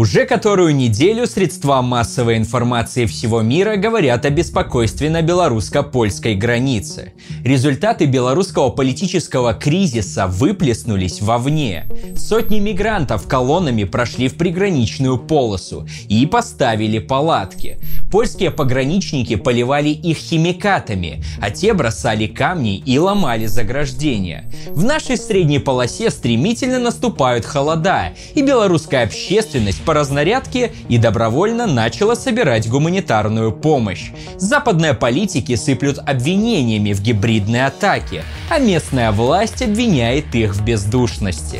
Уже которую неделю средства массовой информации всего мира говорят о беспокойстве на белорусско-польской границе. Результаты белорусского политического кризиса выплеснулись вовне. Сотни мигрантов колоннами прошли в приграничную полосу и поставили палатки. Польские пограничники поливали их химикатами, а те бросали камни и ломали заграждения. В нашей средней полосе стремительно наступают холода, и белорусская общественность по разнарядке и добровольно начала собирать гуманитарную помощь. Западные политики сыплют обвинениями в гибридной атаке, а местная власть обвиняет их в бездушности.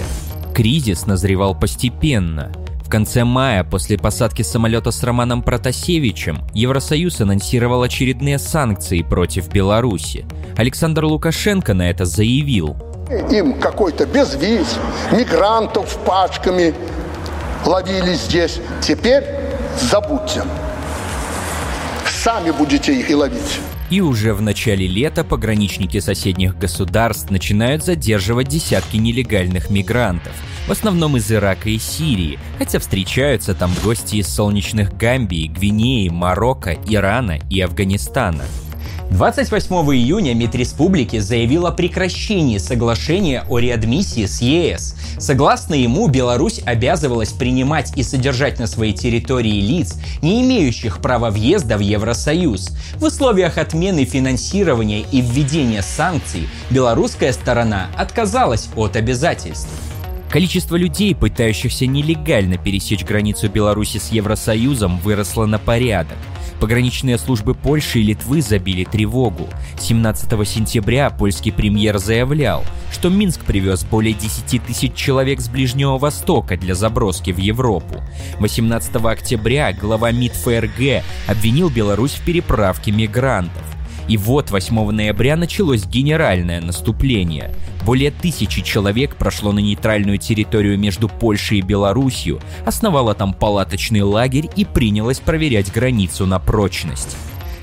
Кризис назревал постепенно. В конце мая, после посадки самолета с Романом Протасевичем, Евросоюз анонсировал очередные санкции против Беларуси. Александр Лукашенко на это заявил. Им какой-то безвиз, мигрантов пачками ловили здесь. Теперь забудьте. Сами будете их и ловить. И уже в начале лета пограничники соседних государств начинают задерживать десятки нелегальных мигрантов, в основном из Ирака и Сирии, хотя встречаются там гости из солнечных Гамбии, Гвинеи, Марокко, Ирана и Афганистана. 28 июня МИД Республики заявил о прекращении соглашения о реадмиссии с ЕС. Согласно ему, Беларусь обязывалась принимать и содержать на своей территории лиц, не имеющих права въезда в Евросоюз. В условиях отмены финансирования и введения санкций белорусская сторона отказалась от обязательств. Количество людей, пытающихся нелегально пересечь границу Беларуси с Евросоюзом, выросло на порядок. Пограничные службы Польши и Литвы забили тревогу. 17 сентября польский премьер заявлял, что Минск привез более 10 тысяч человек с Ближнего Востока для заброски в Европу. 18 октября глава МИД ФРГ обвинил Беларусь в переправке мигрантов. И вот 8 ноября началось генеральное наступление. Более тысячи человек прошло на нейтральную территорию между Польшей и Белоруссию, основало там палаточный лагерь и принялось проверять границу на прочность.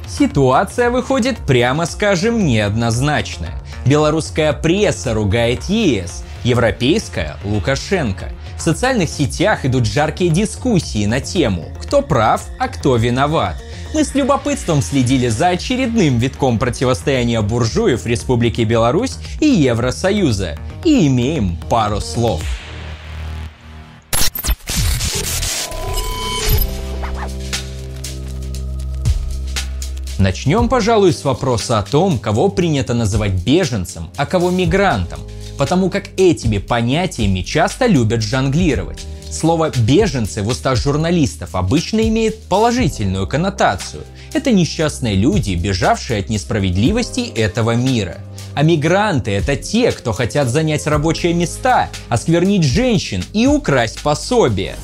Ситуация выходит, прямо скажем, неоднозначная. Белорусская пресса ругает ЕС, европейская – Лукашенко. В социальных сетях идут жаркие дискуссии на тему «Кто прав, а кто виноват?». Мы с любопытством следили за очередным витком противостояния буржуев Республики Беларусь и Евросоюза и имеем пару слов. Начнем, пожалуй, с вопроса о том, кого принято называть беженцем, а кого мигрантом, потому как этими понятиями часто любят жонглировать. Слово «беженцы» в устах журналистов обычно имеет положительную коннотацию. Это несчастные люди, бежавшие от несправедливости этого мира. А мигранты – это те, кто хотят занять рабочие места, осквернить женщин и украсть пособие.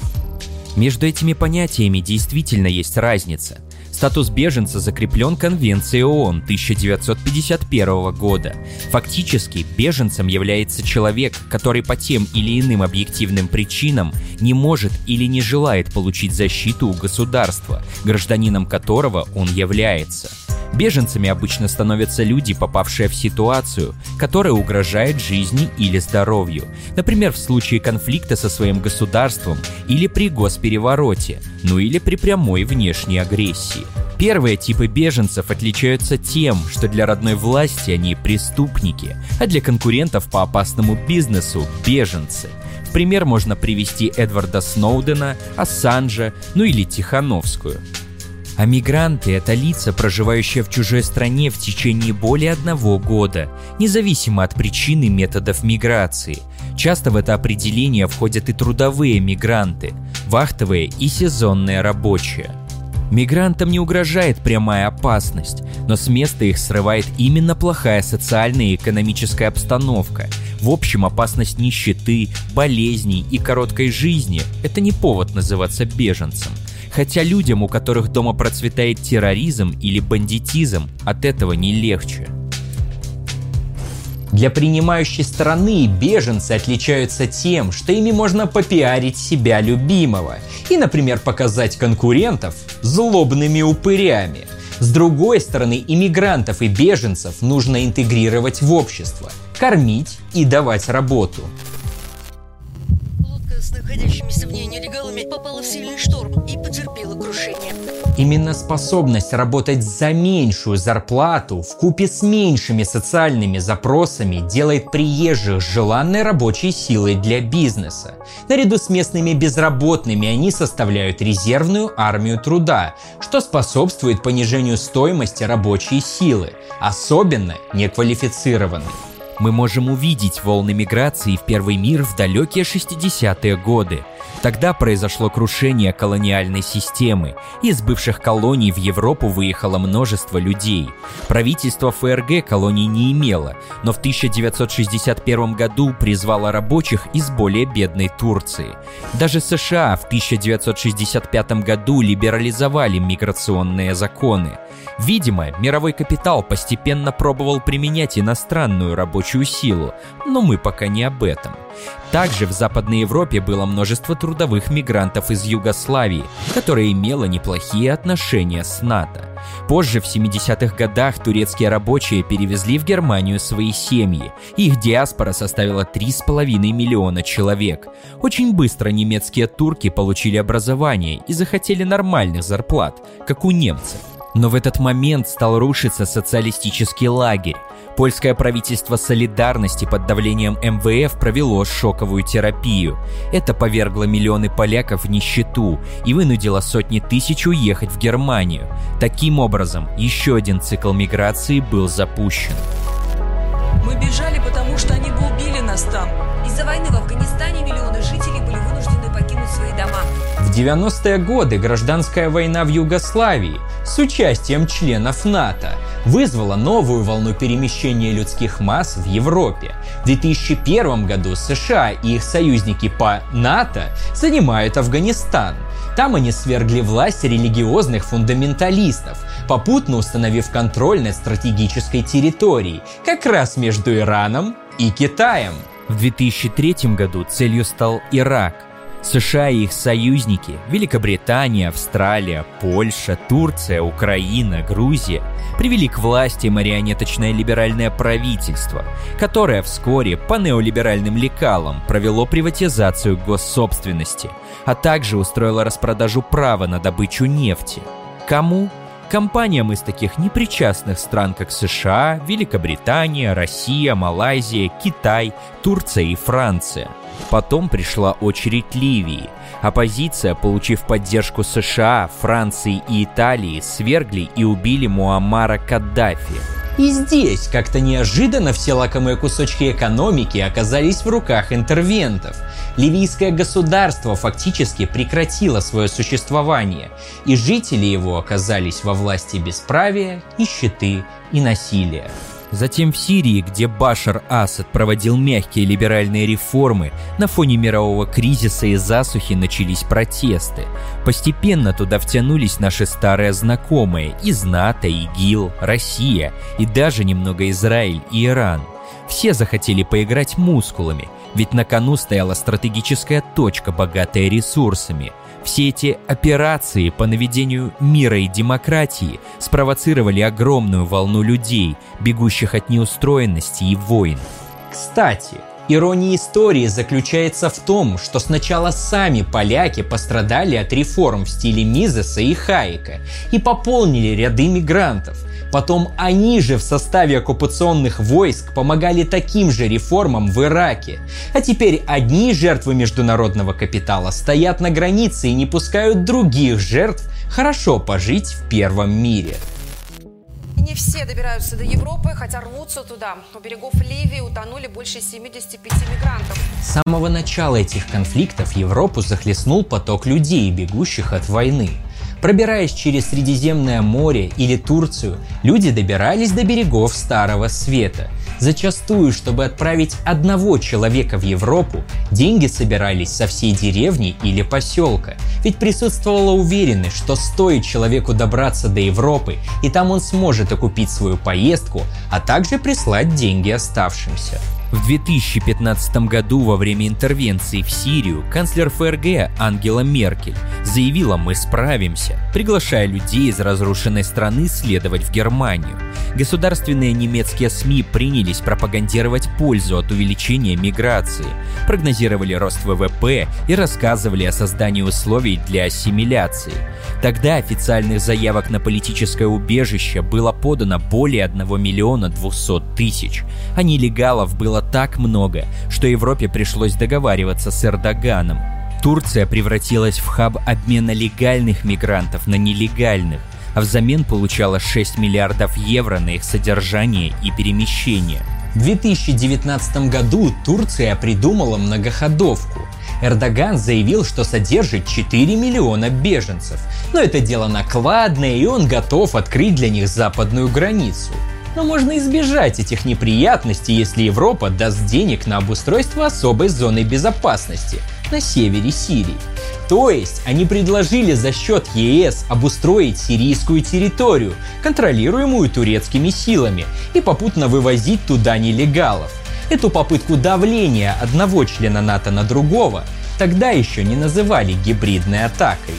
Между этими понятиями действительно есть разница. Статус беженца закреплен Конвенцией ООН 1951 года. Фактически, беженцем является человек, который по тем или иным объективным причинам не может или не желает получить защиту у государства, гражданином которого он является. Беженцами обычно становятся люди, попавшие в ситуацию, которая угрожает жизни или здоровью. Например, в случае конфликта со своим государством или при госперевороте, ну или при прямой внешней агрессии. Первые типы беженцев отличаются тем, что для родной власти они преступники, а для конкурентов по опасному бизнесу – беженцы. В пример можно привести Эдварда Сноудена, Ассанжа, ну или Тихановскую – а мигранты – это лица, проживающие в чужой стране в течение более одного года, независимо от причины методов миграции. Часто в это определение входят и трудовые мигранты, вахтовые и сезонные рабочие. Мигрантам не угрожает прямая опасность, но с места их срывает именно плохая социальная и экономическая обстановка. В общем, опасность нищеты, болезней и короткой жизни – это не повод называться беженцем – Хотя людям, у которых дома процветает терроризм или бандитизм, от этого не легче. Для принимающей стороны беженцы отличаются тем, что ими можно попиарить себя любимого и, например, показать конкурентов злобными упырями. С другой стороны, иммигрантов и беженцев нужно интегрировать в общество, кормить и давать работу находящимися в ней нелегалами, попала в сильный шторм. Именно способность работать за меньшую зарплату в купе с меньшими социальными запросами делает приезжих желанной рабочей силой для бизнеса. Наряду с местными безработными они составляют резервную армию труда, что способствует понижению стоимости рабочей силы, особенно неквалифицированной мы можем увидеть волны миграции в Первый мир в далекие 60-е годы. Тогда произошло крушение колониальной системы. Из бывших колоний в Европу выехало множество людей. Правительство ФРГ колоний не имело, но в 1961 году призвало рабочих из более бедной Турции. Даже США в 1965 году либерализовали миграционные законы. Видимо, мировой капитал постепенно пробовал применять иностранную рабочую силу, но мы пока не об этом. Также в Западной Европе было множество трудовых мигрантов из Югославии, которое имело неплохие отношения с НАТО. Позже, в 70-х годах, турецкие рабочие перевезли в Германию свои семьи. Их диаспора составила 3,5 миллиона человек. Очень быстро немецкие турки получили образование и захотели нормальных зарплат, как у немцев. Но в этот момент стал рушиться социалистический лагерь. Польское правительство солидарности под давлением МВФ провело шоковую терапию. Это повергло миллионы поляков в нищету и вынудило сотни тысяч уехать в Германию. Таким образом, еще один цикл миграции был запущен. Мы бежали, потому что они бы убили нас там. Из-за войны в Афганистане миллионы жителей были вынуждены покинуть свои дома. В 90-е годы гражданская война в Югославии с участием членов НАТО вызвала новую волну перемещения людских масс в Европе. В 2001 году США и их союзники по НАТО занимают Афганистан. Там они свергли власть религиозных фундаменталистов, попутно установив контроль над стратегической территорией, как раз между Ираном и Китаем. В 2003 году целью стал Ирак – США и их союзники, Великобритания, Австралия, Польша, Турция, Украина, Грузия, привели к власти марионеточное либеральное правительство, которое вскоре по неолиберальным лекалам провело приватизацию госсобственности, а также устроило распродажу права на добычу нефти. Кому? Компаниям из таких непричастных стран, как США, Великобритания, Россия, Малайзия, Китай, Турция и Франция – Потом пришла очередь Ливии. Оппозиция, получив поддержку США, Франции и Италии, свергли и убили Муаммара Каддафи. И здесь как-то неожиданно все лакомые кусочки экономики оказались в руках интервентов. Ливийское государство фактически прекратило свое существование, и жители его оказались во власти бесправия, нищеты и насилия. Затем в Сирии, где Башар Асад проводил мягкие либеральные реформы, на фоне мирового кризиса и засухи начались протесты. Постепенно туда втянулись наши старые знакомые из НАТО, ИГИЛ, Россия и даже немного Израиль и Иран. Все захотели поиграть мускулами, ведь на кону стояла стратегическая точка, богатая ресурсами – все эти операции по наведению мира и демократии спровоцировали огромную волну людей, бегущих от неустроенности и войн. Кстати, Ирония истории заключается в том, что сначала сами поляки пострадали от реформ в стиле Мизеса и Хайека и пополнили ряды мигрантов. Потом они же в составе оккупационных войск помогали таким же реформам в Ираке. А теперь одни жертвы международного капитала стоят на границе и не пускают других жертв хорошо пожить в первом мире. Не все добираются до Европы, хотя рвутся туда. У берегов Ливии утонули больше 75 мигрантов. С самого начала этих конфликтов Европу захлестнул поток людей, бегущих от войны. Пробираясь через Средиземное море или Турцию, люди добирались до берегов Старого Света. Зачастую, чтобы отправить одного человека в Европу, деньги собирались со всей деревни или поселка. Ведь присутствовала уверенность, что стоит человеку добраться до Европы, и там он сможет окупить свою поездку, а также прислать деньги оставшимся. В 2015 году во время интервенции в Сирию канцлер ФРГ Ангела Меркель заявила «Мы справимся», приглашая людей из разрушенной страны следовать в Германию. Государственные немецкие СМИ принялись пропагандировать пользу от увеличения миграции, прогнозировали рост ВВП и рассказывали о создании условий для ассимиляции. Тогда официальных заявок на политическое убежище было подано более 1 миллиона 200 тысяч, а нелегалов было так много, что Европе пришлось договариваться с Эрдоганом. Турция превратилась в хаб обмена легальных мигрантов на нелегальных, а взамен получала 6 миллиардов евро на их содержание и перемещение. В 2019 году Турция придумала многоходовку. Эрдоган заявил, что содержит 4 миллиона беженцев, но это дело накладное, и он готов открыть для них западную границу. Но можно избежать этих неприятностей, если Европа даст денег на обустройство особой зоны безопасности на севере Сирии. То есть они предложили за счет ЕС обустроить сирийскую территорию, контролируемую турецкими силами, и попутно вывозить туда нелегалов. Эту попытку давления одного члена НАТО на другого тогда еще не называли гибридной атакой.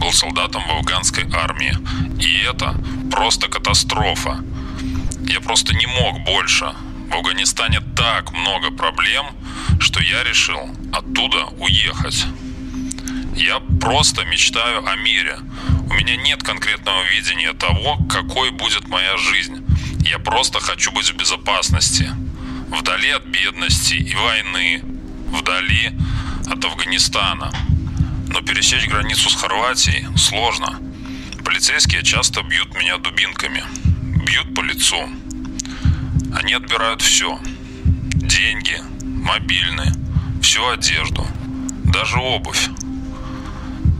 Был солдатом в афганской армии, и это просто катастрофа. Я просто не мог больше. В Афганистане так много проблем, что я решил оттуда уехать. Я просто мечтаю о мире. У меня нет конкретного видения того, какой будет моя жизнь. Я просто хочу быть в безопасности. Вдали от бедности и войны. Вдали от Афганистана. Но пересечь границу с Хорватией сложно. Полицейские часто бьют меня дубинками. Бьют по лицу. Они отбирают все. Деньги, мобильные, всю одежду, даже обувь.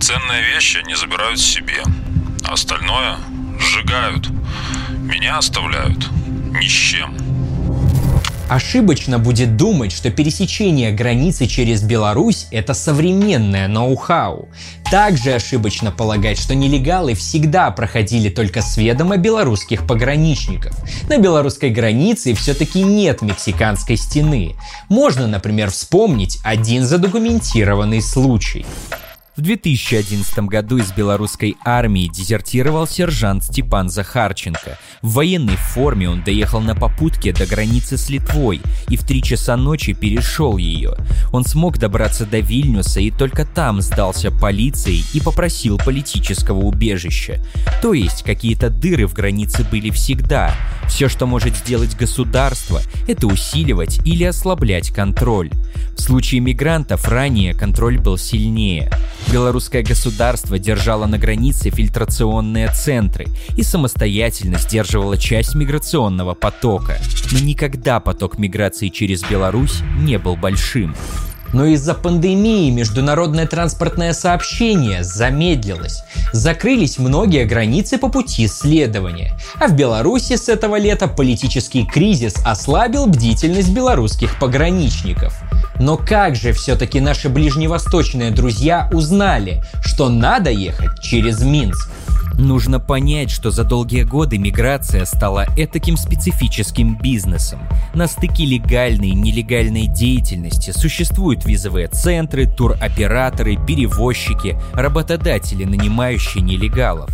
Ценные вещи они забирают себе, а остальное сжигают. Меня оставляют ни с чем. Ошибочно будет думать, что пересечение границы через Беларусь – это современное ноу-хау. Также ошибочно полагать, что нелегалы всегда проходили только с ведома белорусских пограничников. На белорусской границе все-таки нет мексиканской стены. Можно, например, вспомнить один задокументированный случай. В 2011 году из белорусской армии дезертировал сержант Степан Захарченко. В военной форме он доехал на попутке до границы с Литвой и в 3 часа ночи перешел ее. Он смог добраться до Вильнюса и только там сдался полиции и попросил политического убежища. То есть какие-то дыры в границе были всегда. Все, что может сделать государство, это усиливать или ослаблять контроль. В случае мигрантов ранее контроль был сильнее. Белорусское государство держало на границе фильтрационные центры и самостоятельно сдерживало часть миграционного потока. Но никогда поток миграции через Беларусь не был большим. Но из-за пандемии международное транспортное сообщение замедлилось. Закрылись многие границы по пути следования. А в Беларуси с этого лета политический кризис ослабил бдительность белорусских пограничников. Но как же все-таки наши ближневосточные друзья узнали, что надо ехать через Минск? Нужно понять, что за долгие годы миграция стала этаким специфическим бизнесом. На стыке легальной и нелегальной деятельности существуют визовые центры, туроператоры, перевозчики, работодатели, нанимающие нелегалов.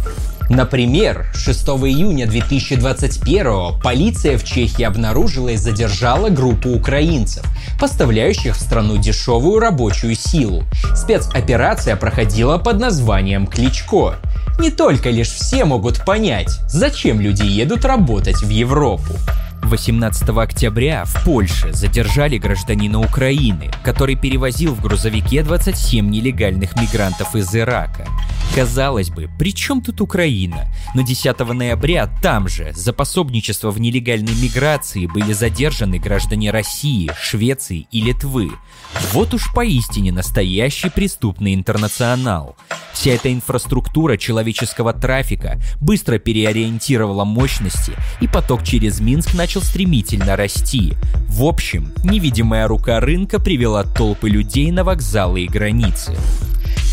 Например, 6 июня 2021 полиция в Чехии обнаружила и задержала группу украинцев, поставляющих в страну дешевую рабочую силу. Спецоперация проходила под названием «Кличко». Не только лишь все могут понять, зачем люди едут работать в Европу. 18 октября в Польше задержали гражданина Украины, который перевозил в грузовике 27 нелегальных мигрантов из Ирака. Казалось бы, при чем тут Украина? Но 10 ноября там же за пособничество в нелегальной миграции были задержаны граждане России, Швеции и Литвы. Вот уж поистине настоящий преступный интернационал. Вся эта инфраструктура человеческого трафика быстро переориентировала мощности, и поток через Минск начал стремительно расти. В общем, невидимая рука рынка привела толпы людей на вокзалы и границы.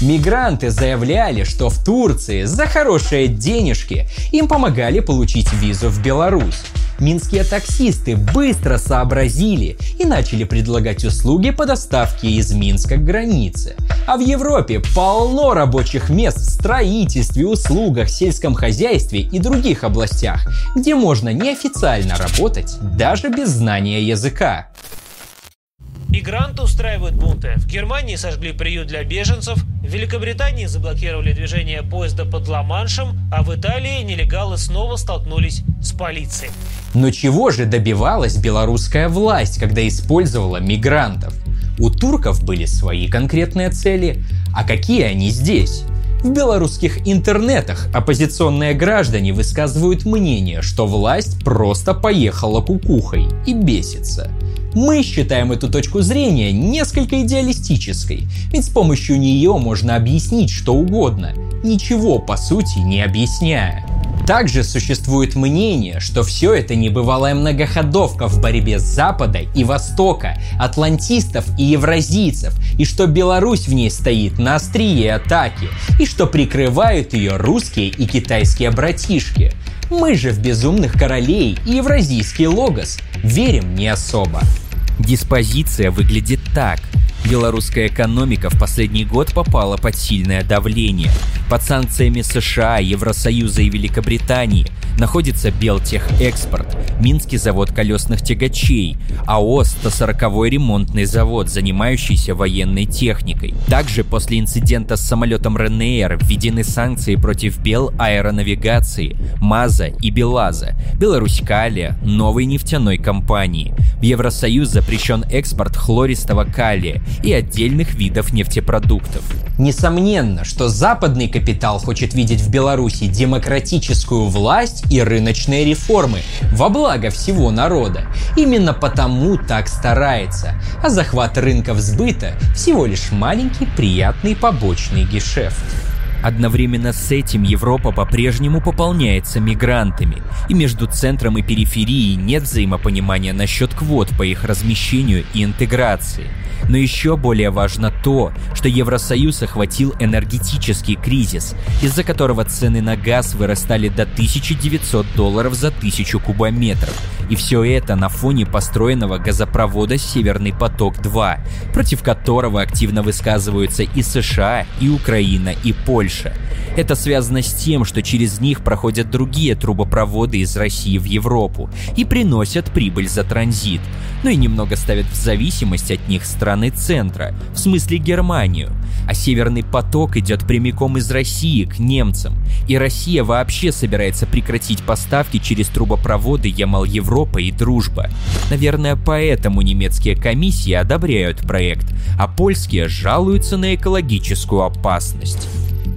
Мигранты заявляли, что в Турции за хорошие денежки им помогали получить визу в Беларусь. Минские таксисты быстро сообразили и начали предлагать услуги по доставке из Минска к границе. А в Европе полно рабочих мест в строительстве, услугах, сельском хозяйстве и других областях, где можно неофициально работать даже без знания языка. Мигранты устраивают бунты. В Германии сожгли приют для беженцев, в Великобритании заблокировали движение поезда под Ла-Маншем, а в Италии нелегалы снова столкнулись с полицией. Но чего же добивалась белорусская власть, когда использовала мигрантов? У турков были свои конкретные цели, а какие они здесь? В белорусских интернетах оппозиционные граждане высказывают мнение, что власть просто поехала кукухой и бесится. Мы считаем эту точку зрения несколько идеалистической, ведь с помощью нее можно объяснить что угодно, ничего по сути не объясняя. Также существует мнение, что все это небывалая многоходовка в борьбе Запада и Востока, атлантистов и евразийцев, и что Беларусь в ней стоит на острие атаки, и что прикрывают ее русские и китайские братишки. Мы же в «Безумных королей» и «Евразийский логос» верим не особо. Диспозиция выглядит так. Белорусская экономика в последний год попала под сильное давление. Под санкциями США, Евросоюза и Великобритании находится Белтехэкспорт, Минский завод колесных тягачей, АО 140 ремонтный завод, занимающийся военной техникой. Также после инцидента с самолетом Ренейр введены санкции против Бел аэронавигации, МАЗа и Белаза, Беларусь-Калия, новой нефтяной компании. В Евросоюз запрещен экспорт хлористого калия и отдельных видов нефтепродуктов. Несомненно, что западный капитал хочет видеть в Беларуси демократическую власть и рыночные реформы во благо всего народа. Именно потому так старается, а захват рынков сбыта всего лишь маленький приятный побочный гешефт. Одновременно с этим Европа по-прежнему пополняется мигрантами, и между центром и периферией нет взаимопонимания насчет квот по их размещению и интеграции. Но еще более важно то, что Евросоюз охватил энергетический кризис, из-за которого цены на газ вырастали до 1900 долларов за тысячу кубометров. И все это на фоне построенного газопровода «Северный поток-2», против которого активно высказываются и США, и Украина, и Польша. Это связано с тем, что через них проходят другие трубопроводы из России в Европу и приносят прибыль за транзит, но и немного ставят в зависимость от них страны центра, в смысле Германию. А Северный поток идет прямиком из России к немцам, и Россия вообще собирается прекратить поставки через трубопроводы Ямал-Европа и Дружба. Наверное, поэтому немецкие комиссии одобряют проект, а польские жалуются на экологическую опасность.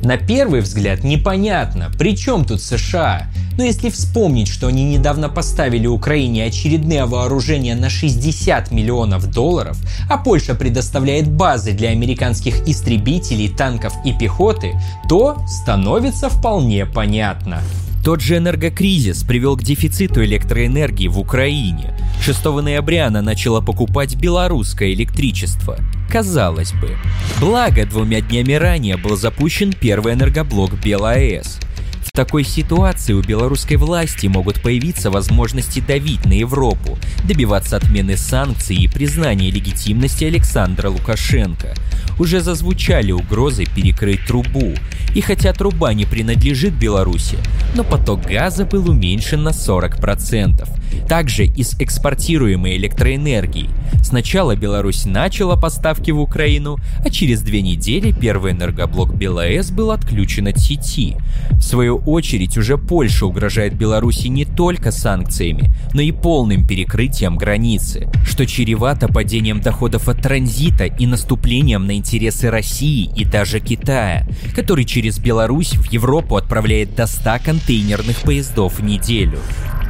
На первый взгляд непонятно, при чем тут США? Но если вспомнить, что они недавно поставили Украине очередные вооружения на 60 миллионов долларов, а Польша предоставляет базы для американских истребителей, танков и пехоты, то становится вполне понятно. Тот же энергокризис привел к дефициту электроэнергии в Украине. 6 ноября она начала покупать белорусское электричество. Казалось бы. Благо, двумя днями ранее был запущен первый энергоблок БелАЭС. В такой ситуации у белорусской власти могут появиться возможности давить на Европу, добиваться отмены санкций и признания легитимности Александра Лукашенко. Уже зазвучали угрозы перекрыть трубу, и хотя труба не принадлежит Беларуси, но поток газа был уменьшен на 40%. Также из экспортируемой электроэнергии. Сначала Беларусь начала поставки в Украину, а через две недели первый энергоблок БелАЭС был отключен от сети. В свою очередь уже Польша угрожает Беларуси не только санкциями, но и полным перекрытием границы, что чревато падением доходов от транзита и наступлением на интересы России и даже Китая, который через Беларусь в Европу отправляет до 100 контейнерных поездов в неделю.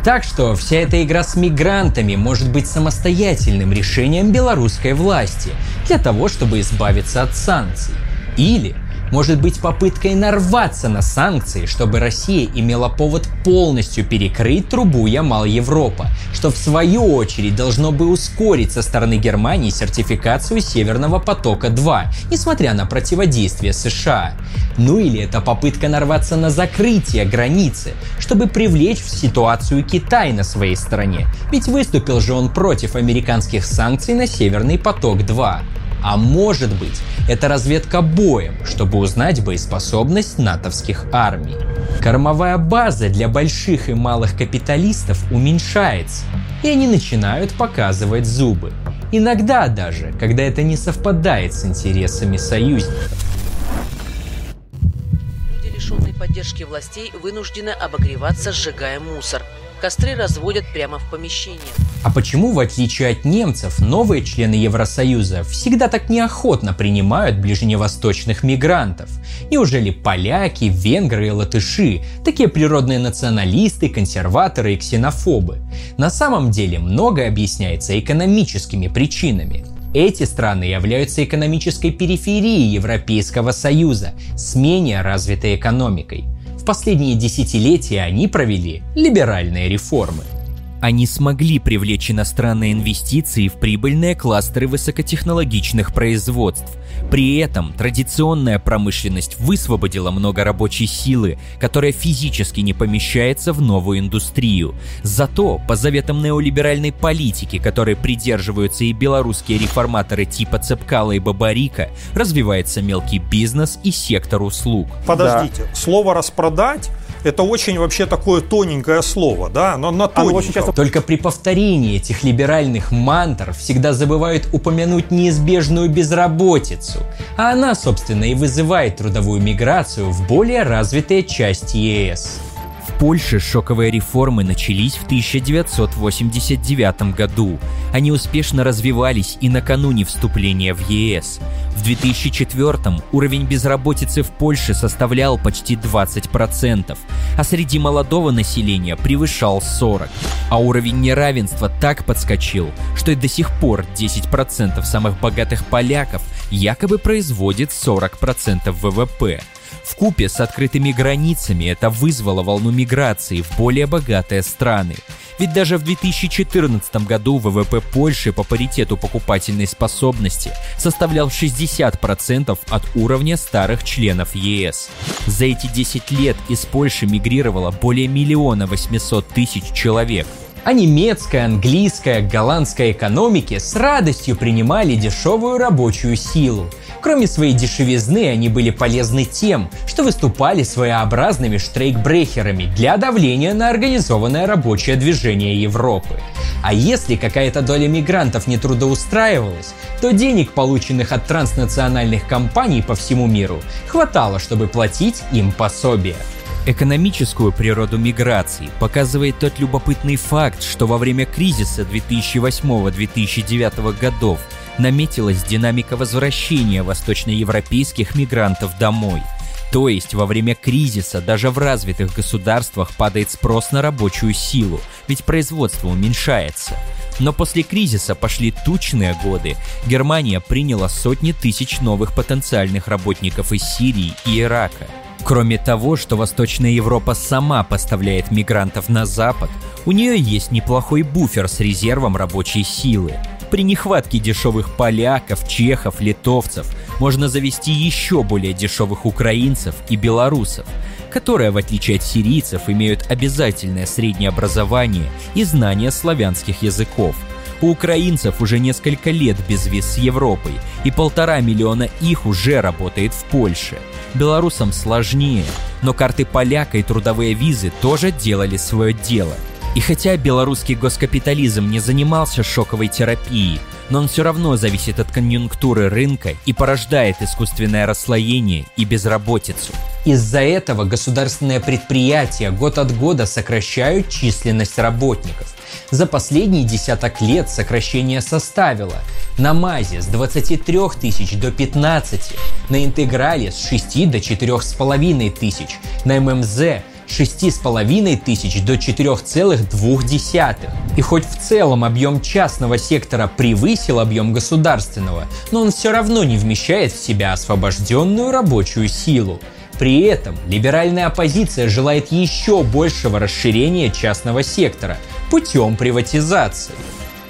Так что вся эта игра с мигрантами может быть самостоятельным решением белорусской власти для того, чтобы избавиться от санкций. Или может быть попыткой нарваться на санкции, чтобы Россия имела повод полностью перекрыть трубу Ямал-Европа, что в свою очередь должно бы ускорить со стороны Германии сертификацию Северного потока-2, несмотря на противодействие США. Ну или это попытка нарваться на закрытие границы, чтобы привлечь в ситуацию Китай на своей стороне, ведь выступил же он против американских санкций на Северный поток-2. А может быть, это разведка боем, чтобы узнать боеспособность натовских армий. Кормовая база для больших и малых капиталистов уменьшается, и они начинают показывать зубы. Иногда даже, когда это не совпадает с интересами союзников. Люди, лишенные поддержки властей, вынуждены обогреваться, сжигая мусор. Костры разводят прямо в помещении. А почему, в отличие от немцев, новые члены Евросоюза всегда так неохотно принимают ближневосточных мигрантов? Неужели поляки, венгры и латыши – такие природные националисты, консерваторы и ксенофобы? На самом деле многое объясняется экономическими причинами. Эти страны являются экономической периферией Европейского Союза с менее развитой экономикой. Последние десятилетия они провели либеральные реформы. Они смогли привлечь иностранные инвестиции в прибыльные кластеры высокотехнологичных производств. При этом традиционная промышленность высвободила много рабочей силы, которая физически не помещается в новую индустрию. Зато, по заветам неолиберальной политики, которой придерживаются и белорусские реформаторы типа Цепкала и Бабарика, развивается мелкий бизнес и сектор услуг. Подождите, да. слово «распродать» это очень вообще такое тоненькое слово, да, но на очень часто... Только при повторении этих либеральных мантр всегда забывают упомянуть неизбежную безработицу, а она, собственно, и вызывает трудовую миграцию в более развитые части ЕС. Польше шоковые реформы начались в 1989 году. Они успешно развивались и накануне вступления в ЕС. В 2004 уровень безработицы в Польше составлял почти 20%, а среди молодого населения превышал 40%. А уровень неравенства так подскочил, что и до сих пор 10% самых богатых поляков якобы производит 40% ВВП. Купе с открытыми границами это вызвало волну миграции в более богатые страны. Ведь даже в 2014 году ВВП Польши по паритету покупательной способности составлял 60% от уровня старых членов ЕС. За эти 10 лет из Польши мигрировало более миллиона 800 тысяч человек – а немецкая, английская, голландская экономики с радостью принимали дешевую рабочую силу. Кроме своей дешевизны, они были полезны тем, что выступали своеобразными штрейкбрехерами для давления на организованное рабочее движение Европы. А если какая-то доля мигрантов не трудоустраивалась, то денег, полученных от транснациональных компаний по всему миру, хватало, чтобы платить им пособие. Экономическую природу миграции показывает тот любопытный факт, что во время кризиса 2008-2009 годов наметилась динамика возвращения восточноевропейских мигрантов домой. То есть во время кризиса даже в развитых государствах падает спрос на рабочую силу, ведь производство уменьшается. Но после кризиса пошли тучные годы. Германия приняла сотни тысяч новых потенциальных работников из Сирии и Ирака – Кроме того, что Восточная Европа сама поставляет мигрантов на Запад, у нее есть неплохой буфер с резервом рабочей силы. При нехватке дешевых поляков, чехов, литовцев можно завести еще более дешевых украинцев и белорусов, которые, в отличие от сирийцев, имеют обязательное среднее образование и знание славянских языков – у украинцев уже несколько лет без виз с Европой, и полтора миллиона их уже работает в Польше. Белорусам сложнее, но карты поляка и трудовые визы тоже делали свое дело. И хотя белорусский госкапитализм не занимался шоковой терапией, но он все равно зависит от конъюнктуры рынка и порождает искусственное расслоение и безработицу. Из-за этого государственные предприятия год от года сокращают численность работников. За последние десяток лет сокращение составило на МАЗе с 23 тысяч до 15, на Интеграле с 6 до 4,5 тысяч, на ММЗ 6,5 тысяч до 4,2. И хоть в целом объем частного сектора превысил объем государственного, но он все равно не вмещает в себя освобожденную рабочую силу. При этом либеральная оппозиция желает еще большего расширения частного сектора путем приватизации.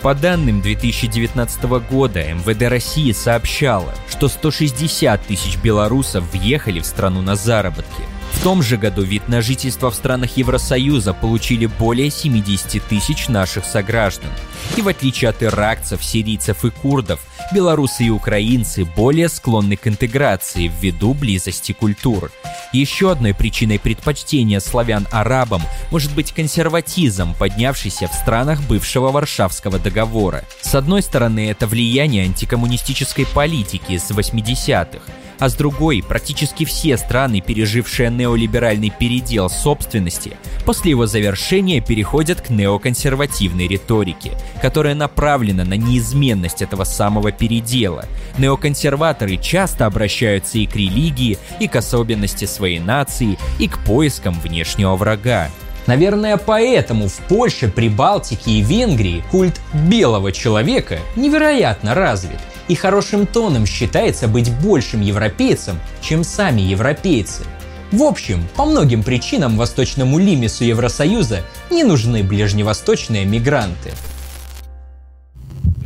По данным 2019 года МВД России сообщало, что 160 тысяч белорусов въехали в страну на заработки. В том же году вид на жительство в странах Евросоюза получили более 70 тысяч наших сограждан. И в отличие от иракцев, сирийцев и курдов, белорусы и украинцы более склонны к интеграции ввиду близости культур. Еще одной причиной предпочтения славян арабам может быть консерватизм, поднявшийся в странах бывшего Варшавского договора. С одной стороны, это влияние антикоммунистической политики с 80-х, а с другой практически все страны, пережившие неолиберальный передел собственности, после его завершения переходят к неоконсервативной риторике, которая направлена на неизменность этого самого передела. Неоконсерваторы часто обращаются и к религии, и к особенности своей нации, и к поискам внешнего врага. Наверное, поэтому в Польше, Прибалтике и Венгрии культ белого человека невероятно развит – и хорошим тоном считается быть большим европейцем, чем сами европейцы. В общем, по многим причинам восточному лимису Евросоюза не нужны ближневосточные мигранты.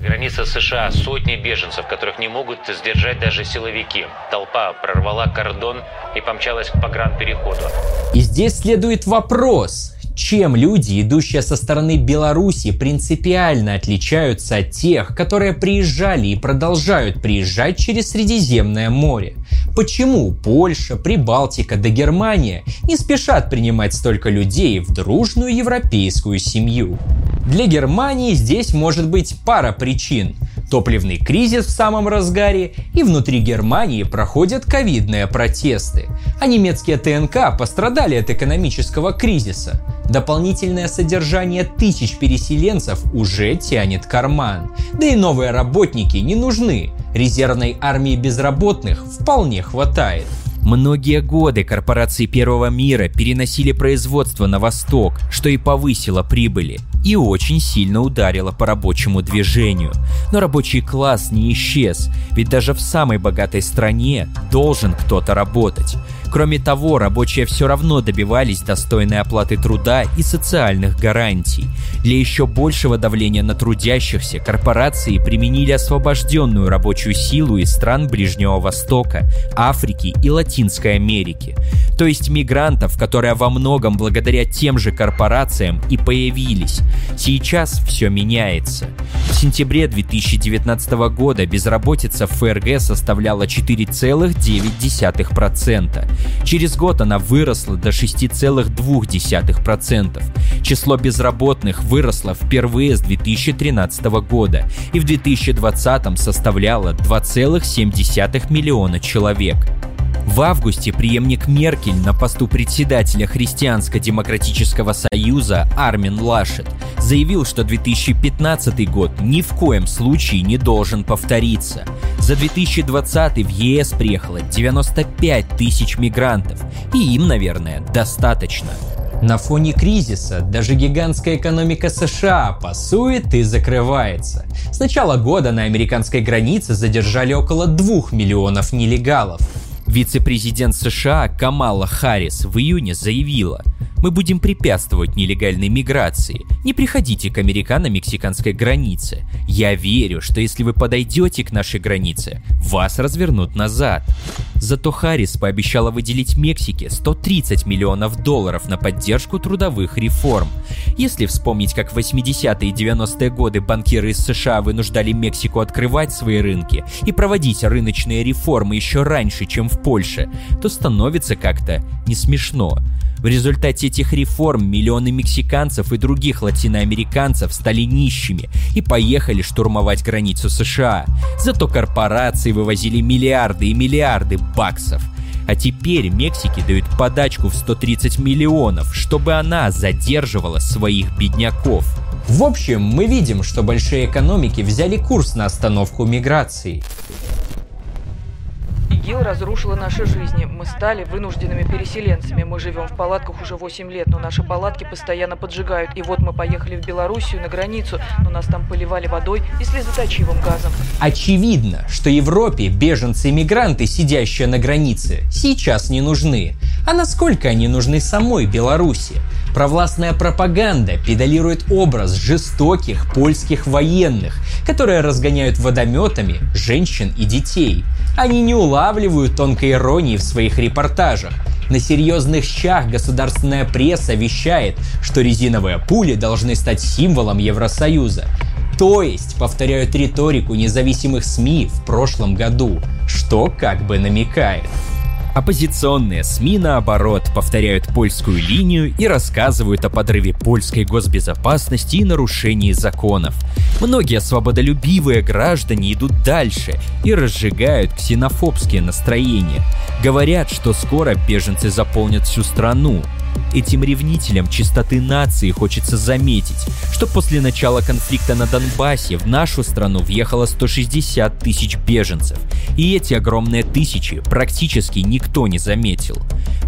Граница США сотни беженцев, которых не могут сдержать даже силовики. Толпа прорвала кордон и помчалась к погранпереходу. И здесь следует вопрос, чем люди, идущие со стороны Беларуси, принципиально отличаются от тех, которые приезжали и продолжают приезжать через Средиземное море? Почему Польша, Прибалтика да Германия не спешат принимать столько людей в дружную европейскую семью? Для Германии здесь может быть пара причин – Топливный кризис в самом разгаре, и внутри Германии проходят ковидные протесты. А немецкие ТНК пострадали от экономического кризиса. Дополнительное содержание тысяч переселенцев уже тянет карман. Да и новые работники не нужны. Резервной армии безработных вполне хватает. Многие годы корпорации Первого мира переносили производство на восток, что и повысило прибыли, и очень сильно ударило по рабочему движению. Но рабочий класс не исчез, ведь даже в самой богатой стране должен кто-то работать. Кроме того, рабочие все равно добивались достойной оплаты труда и социальных гарантий. Для еще большего давления на трудящихся корпорации применили освобожденную рабочую силу из стран Ближнего Востока, Африки и Латинской Америки. То есть мигрантов, которые во многом благодаря тем же корпорациям и появились. Сейчас все меняется. В сентябре 2019 года безработица в ФРГ составляла 4,9%. Через год она выросла до 6,2%. Число безработных выросло впервые с 2013 года и в 2020 составляло 2,7 миллиона человек. В августе преемник Меркель на посту председателя Христианско-демократического союза Армин Лашет заявил, что 2015 год ни в коем случае не должен повториться. За 2020 в ЕС приехало 95 тысяч мигрантов, и им, наверное, достаточно. На фоне кризиса даже гигантская экономика США пасует и закрывается. С начала года на американской границе задержали около 2 миллионов нелегалов. Вице-президент США Камала Харрис в июне заявила, мы будем препятствовать нелегальной миграции. Не приходите к американо-мексиканской границе. Я верю, что если вы подойдете к нашей границе, вас развернут назад. Зато Харрис пообещала выделить Мексике 130 миллионов долларов на поддержку трудовых реформ. Если вспомнить, как в 80-е и 90-е годы банкиры из США вынуждали Мексику открывать свои рынки и проводить рыночные реформы еще раньше, чем в Польше, то становится как-то не смешно. В результате этих реформ миллионы мексиканцев и других латиноамериканцев стали нищими и поехали штурмовать границу США. Зато корпорации вывозили миллиарды и миллиарды баксов. А теперь Мексике дают подачку в 130 миллионов, чтобы она задерживала своих бедняков. В общем, мы видим, что большие экономики взяли курс на остановку миграции. ИГИЛ разрушила наши жизни. Мы стали вынужденными переселенцами. Мы живем в палатках уже 8 лет, но наши палатки постоянно поджигают. И вот мы поехали в Белоруссию на границу, но нас там поливали водой и слезоточивым газом. Очевидно, что Европе беженцы и мигранты, сидящие на границе, сейчас не нужны. А насколько они нужны самой Беларуси? Провластная пропаганда педалирует образ жестоких польских военных, которые разгоняют водометами женщин и детей. Они не улавливают тонкой иронии в своих репортажах. На серьезных щах государственная пресса вещает, что резиновые пули должны стать символом Евросоюза. То есть повторяют риторику независимых СМИ в прошлом году, что как бы намекает – Оппозиционные СМИ, наоборот, повторяют польскую линию и рассказывают о подрыве польской госбезопасности и нарушении законов. Многие свободолюбивые граждане идут дальше и разжигают ксенофобские настроения. Говорят, что скоро беженцы заполнят всю страну, Этим ревнителям чистоты нации хочется заметить, что после начала конфликта на Донбассе в нашу страну въехало 160 тысяч беженцев, и эти огромные тысячи практически никто не заметил.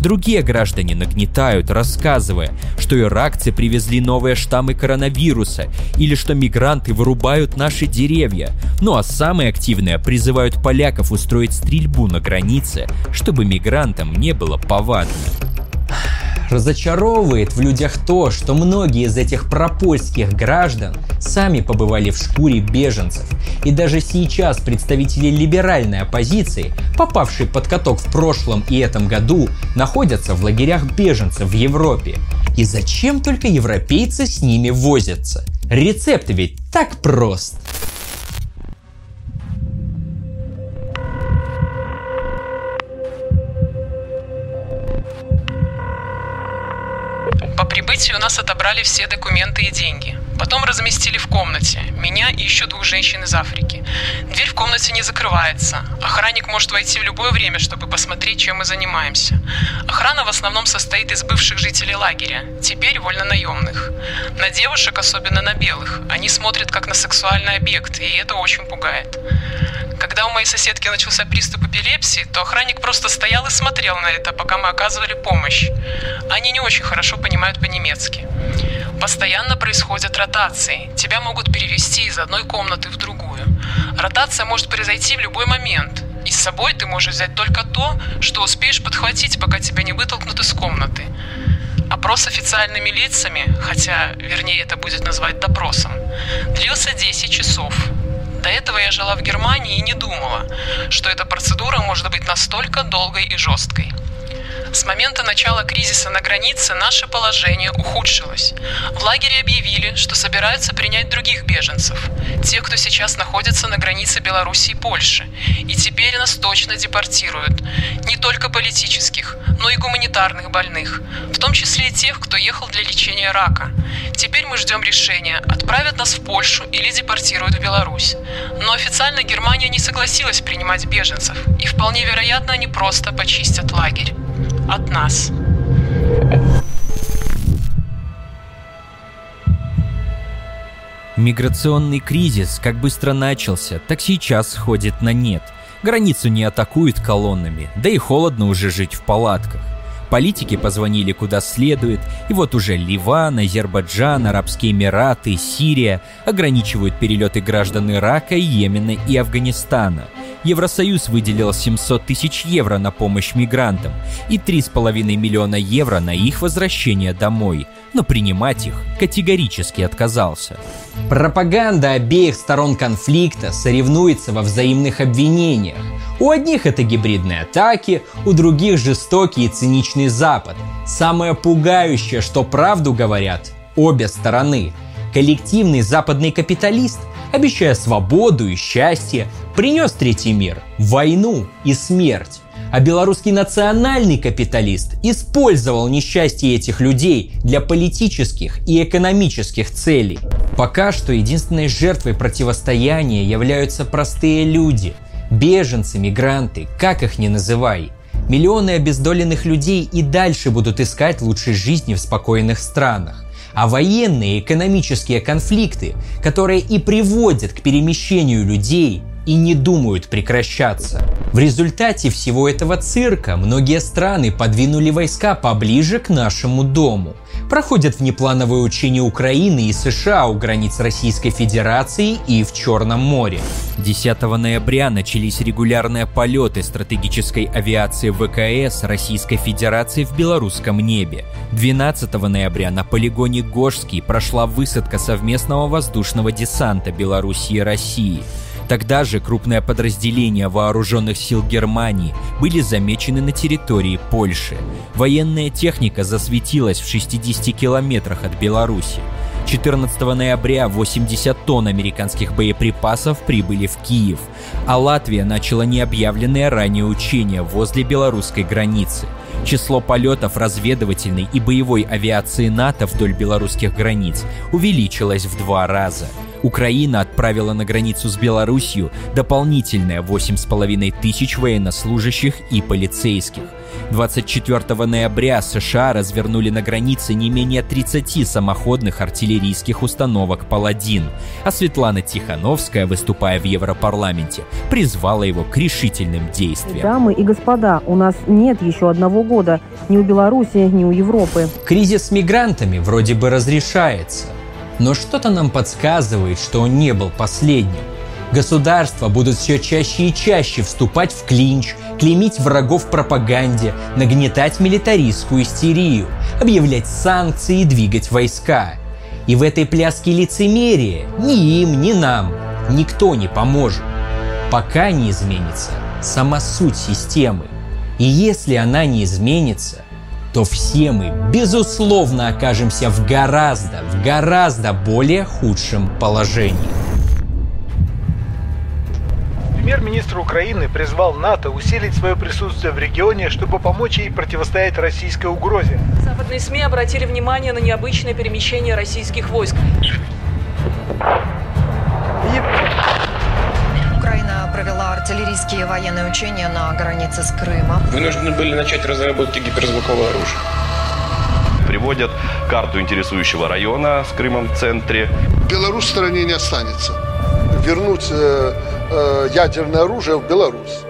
Другие граждане нагнетают, рассказывая, что иракцы привезли новые штаммы коронавируса или что мигранты вырубают наши деревья. Ну а самые активные призывают поляков устроить стрельбу на границе, чтобы мигрантам не было повадно. Разочаровывает в людях то, что многие из этих пропольских граждан сами побывали в шкуре беженцев. И даже сейчас представители либеральной оппозиции, попавшие под каток в прошлом и этом году, находятся в лагерях беженцев в Европе. И зачем только европейцы с ними возятся? Рецепт ведь так прост. Прибытии у нас отобрали все документы и деньги. Потом разместили в комнате. Меня и еще двух женщин из Африки. Дверь в комнате не закрывается. Охранник может войти в любое время, чтобы посмотреть, чем мы занимаемся. Охрана в основном состоит из бывших жителей лагеря, теперь вольнонаемных. На девушек, особенно на белых, они смотрят как на сексуальный объект, и это очень пугает. Когда у моей соседки начался приступ эпилепсии, то охранник просто стоял и смотрел на это, пока мы оказывали помощь. Они не очень хорошо понимают по-немецки. Постоянно происходят ротации. Тебя могут перевести из одной комнаты в другую. Ротация может произойти в любой момент. И с собой ты можешь взять только то, что успеешь подхватить, пока тебя не вытолкнут из комнаты. Опрос официальными лицами, хотя, вернее, это будет назвать допросом, длился 10 часов. До этого я жила в Германии и не думала, что эта процедура может быть настолько долгой и жесткой. С момента начала кризиса на границе наше положение ухудшилось. В лагере объявили, что собираются принять других беженцев, тех, кто сейчас находится на границе Беларуси и Польши. И теперь нас точно депортируют. Не только политических, но и гуманитарных больных, в том числе и тех, кто ехал для лечения рака. Теперь мы ждем решения, отправят нас в Польшу или депортируют в Беларусь. Но официально Германия не согласилась принимать беженцев, и вполне вероятно они просто почистят лагерь от нас. Миграционный кризис как быстро начался, так сейчас сходит на нет. Границу не атакуют колоннами, да и холодно уже жить в палатках. Политики позвонили куда следует, и вот уже Ливан, Азербайджан, Арабские Эмираты, Сирия ограничивают перелеты граждан Ирака, Йемена и Афганистана – Евросоюз выделил 700 тысяч евро на помощь мигрантам и 3,5 миллиона евро на их возвращение домой, но принимать их категорически отказался. Пропаганда обеих сторон конфликта соревнуется во взаимных обвинениях. У одних это гибридные атаки, у других жестокий и циничный Запад. Самое пугающее, что правду говорят обе стороны. Коллективный западный капиталист обещая свободу и счастье, принес третий мир – войну и смерть. А белорусский национальный капиталист использовал несчастье этих людей для политических и экономических целей. Пока что единственной жертвой противостояния являются простые люди – беженцы, мигранты, как их ни называй. Миллионы обездоленных людей и дальше будут искать лучшей жизни в спокойных странах а военные экономические конфликты, которые и приводят к перемещению людей, и не думают прекращаться. В результате всего этого цирка многие страны подвинули войска поближе к нашему дому. Проходят внеплановые учения Украины и США у границ Российской Федерации и в Черном море. 10 ноября начались регулярные полеты стратегической авиации ВКС Российской Федерации в белорусском небе. 12 ноября на полигоне Гожский прошла высадка совместного воздушного десанта Белоруссии и России. Тогда же крупное подразделения вооруженных сил Германии были замечены на территории Польши. Военная техника засветилась в 60 километрах от Беларуси. 14 ноября 80 тонн американских боеприпасов прибыли в Киев, а Латвия начала необъявленные ранее учения возле белорусской границы. Число полетов разведывательной и боевой авиации НАТО вдоль белорусских границ увеличилось в два раза – Украина отправила на границу с Белоруссией дополнительные 8,5 тысяч военнослужащих и полицейских. 24 ноября США развернули на границе не менее 30 самоходных артиллерийских установок «Паладин», а Светлана Тихановская, выступая в Европарламенте, призвала его к решительным действиям. Дамы и господа, у нас нет еще одного года ни у Беларуси, ни у Европы. Кризис с мигрантами вроде бы разрешается – но что-то нам подсказывает, что он не был последним. Государства будут все чаще и чаще вступать в клинч, клеймить врагов в пропаганде, нагнетать милитаристскую истерию, объявлять санкции и двигать войска. И в этой пляске лицемерия ни им, ни нам никто не поможет, пока не изменится сама суть системы. И если она не изменится, то все мы, безусловно, окажемся в гораздо, в гораздо более худшем положении. Премьер-министр Украины призвал НАТО усилить свое присутствие в регионе, чтобы помочь ей противостоять российской угрозе. Западные СМИ обратили внимание на необычное перемещение российских войск. провела артиллерийские военные учения на границе с Крымом. Вынуждены были начать разработки гиперзвукового оружия. Приводят карту интересующего района с Крымом в центре. Беларусь в стороне не останется. Вернуть э, э, ядерное оружие в Беларусь.